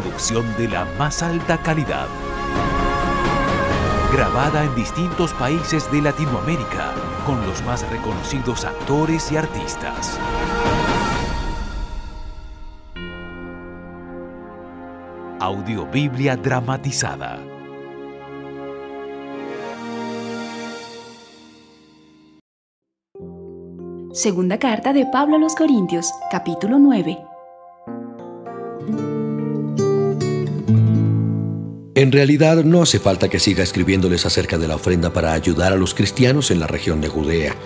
Producción de la más alta calidad. Grabada en distintos países de Latinoamérica con los más reconocidos actores y artistas. Audiobiblia dramatizada. Segunda carta de Pablo a los Corintios, capítulo 9. En realidad no hace falta que siga escribiéndoles acerca de la ofrenda para ayudar a los cristianos en la región de Judea.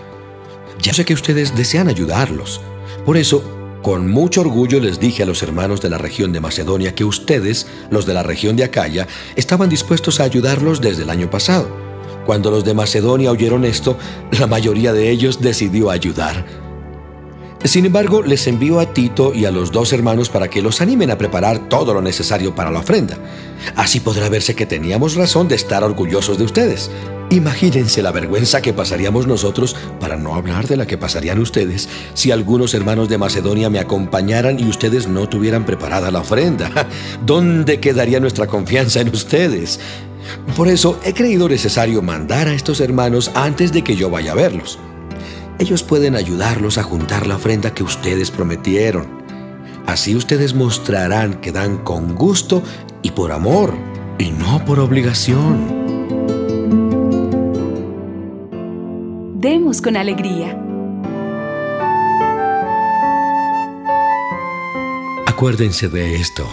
Ya sé que ustedes desean ayudarlos. Por eso, con mucho orgullo les dije a los hermanos de la región de Macedonia que ustedes, los de la región de Acaya, estaban dispuestos a ayudarlos desde el año pasado. Cuando los de Macedonia oyeron esto, la mayoría de ellos decidió ayudar. Sin embargo, les envío a Tito y a los dos hermanos para que los animen a preparar todo lo necesario para la ofrenda. Así podrá verse que teníamos razón de estar orgullosos de ustedes. Imagínense la vergüenza que pasaríamos nosotros, para no hablar de la que pasarían ustedes, si algunos hermanos de Macedonia me acompañaran y ustedes no tuvieran preparada la ofrenda. ¿Dónde quedaría nuestra confianza en ustedes? Por eso he creído necesario mandar a estos hermanos antes de que yo vaya a verlos. Ellos pueden ayudarlos a juntar la ofrenda que ustedes prometieron. Así ustedes mostrarán que dan con gusto y por amor, y no por obligación. Demos con alegría. Acuérdense de esto.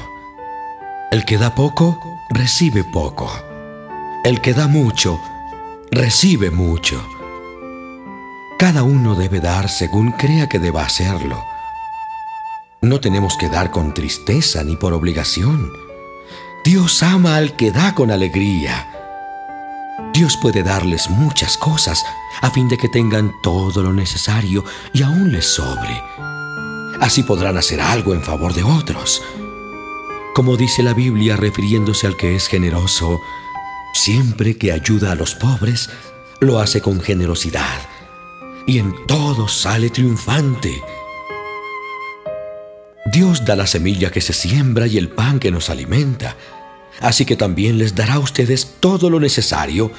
El que da poco, recibe poco. El que da mucho, recibe mucho. Cada uno debe dar según crea que deba hacerlo. No tenemos que dar con tristeza ni por obligación. Dios ama al que da con alegría. Dios puede darles muchas cosas a fin de que tengan todo lo necesario y aún les sobre. Así podrán hacer algo en favor de otros. Como dice la Biblia refiriéndose al que es generoso, siempre que ayuda a los pobres, lo hace con generosidad y en todo sale triunfante. Dios da la semilla que se siembra y el pan que nos alimenta, así que también les dará a ustedes todo lo necesario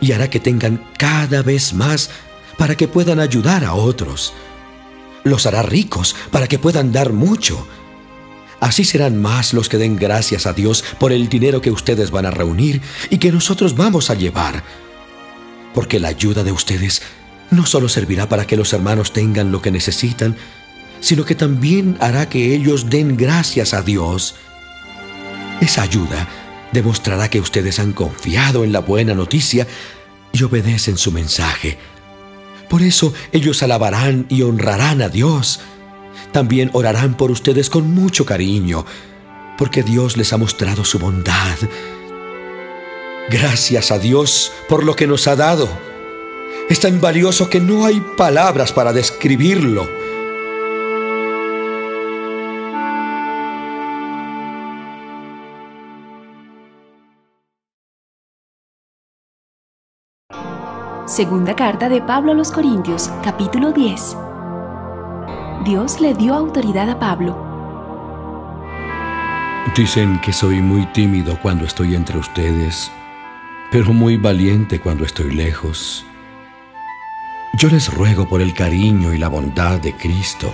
y hará que tengan cada vez más para que puedan ayudar a otros. Los hará ricos para que puedan dar mucho. Así serán más los que den gracias a Dios por el dinero que ustedes van a reunir y que nosotros vamos a llevar. Porque la ayuda de ustedes no solo servirá para que los hermanos tengan lo que necesitan, sino que también hará que ellos den gracias a Dios. Esa ayuda demostrará que ustedes han confiado en la buena noticia y obedecen su mensaje. Por eso ellos alabarán y honrarán a Dios. También orarán por ustedes con mucho cariño, porque Dios les ha mostrado su bondad. Gracias a Dios por lo que nos ha dado es tan valioso que no hay palabras para describirlo. Segunda carta de Pablo a los Corintios, capítulo 10. Dios le dio autoridad a Pablo. Dicen que soy muy tímido cuando estoy entre ustedes, pero muy valiente cuando estoy lejos. Yo les ruego por el cariño y la bondad de Cristo,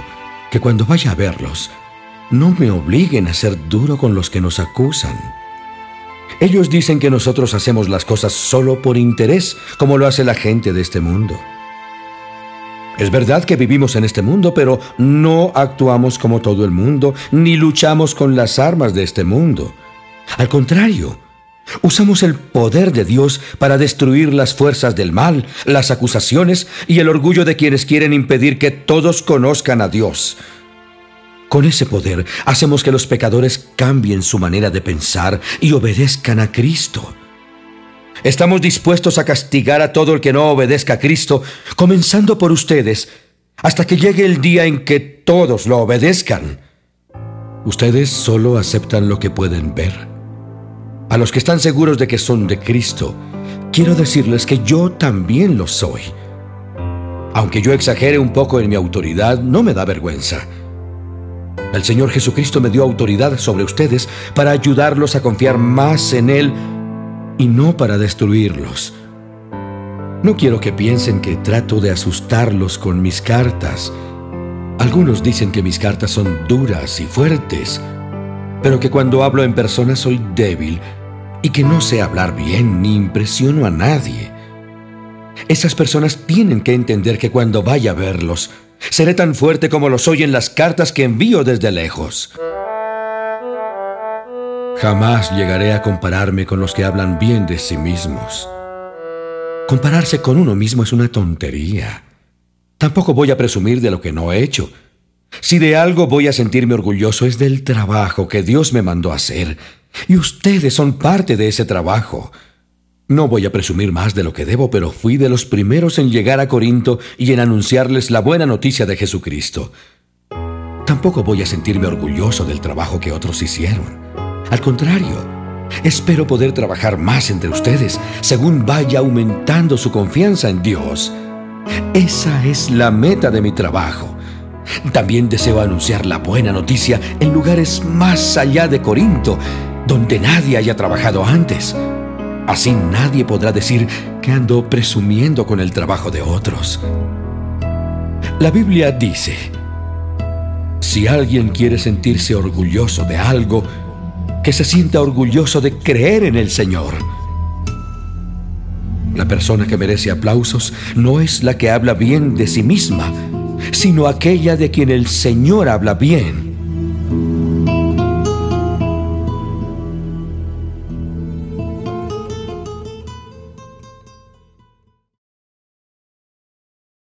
que cuando vaya a verlos, no me obliguen a ser duro con los que nos acusan. Ellos dicen que nosotros hacemos las cosas solo por interés, como lo hace la gente de este mundo. Es verdad que vivimos en este mundo, pero no actuamos como todo el mundo, ni luchamos con las armas de este mundo. Al contrario, usamos el poder de Dios para destruir las fuerzas del mal, las acusaciones y el orgullo de quienes quieren impedir que todos conozcan a Dios. Con ese poder hacemos que los pecadores cambien su manera de pensar y obedezcan a Cristo. Estamos dispuestos a castigar a todo el que no obedezca a Cristo, comenzando por ustedes, hasta que llegue el día en que todos lo obedezcan. Ustedes solo aceptan lo que pueden ver. A los que están seguros de que son de Cristo, quiero decirles que yo también lo soy. Aunque yo exagere un poco en mi autoridad, no me da vergüenza. El Señor Jesucristo me dio autoridad sobre ustedes para ayudarlos a confiar más en Él y no para destruirlos. No quiero que piensen que trato de asustarlos con mis cartas. Algunos dicen que mis cartas son duras y fuertes, pero que cuando hablo en persona soy débil y que no sé hablar bien ni impresiono a nadie. Esas personas tienen que entender que cuando vaya a verlos, Seré tan fuerte como lo soy en las cartas que envío desde lejos. Jamás llegaré a compararme con los que hablan bien de sí mismos. Compararse con uno mismo es una tontería. Tampoco voy a presumir de lo que no he hecho. Si de algo voy a sentirme orgulloso es del trabajo que Dios me mandó a hacer. Y ustedes son parte de ese trabajo. No voy a presumir más de lo que debo, pero fui de los primeros en llegar a Corinto y en anunciarles la buena noticia de Jesucristo. Tampoco voy a sentirme orgulloso del trabajo que otros hicieron. Al contrario, espero poder trabajar más entre ustedes según vaya aumentando su confianza en Dios. Esa es la meta de mi trabajo. También deseo anunciar la buena noticia en lugares más allá de Corinto, donde nadie haya trabajado antes. Así nadie podrá decir que ando presumiendo con el trabajo de otros. La Biblia dice, si alguien quiere sentirse orgulloso de algo, que se sienta orgulloso de creer en el Señor. La persona que merece aplausos no es la que habla bien de sí misma, sino aquella de quien el Señor habla bien.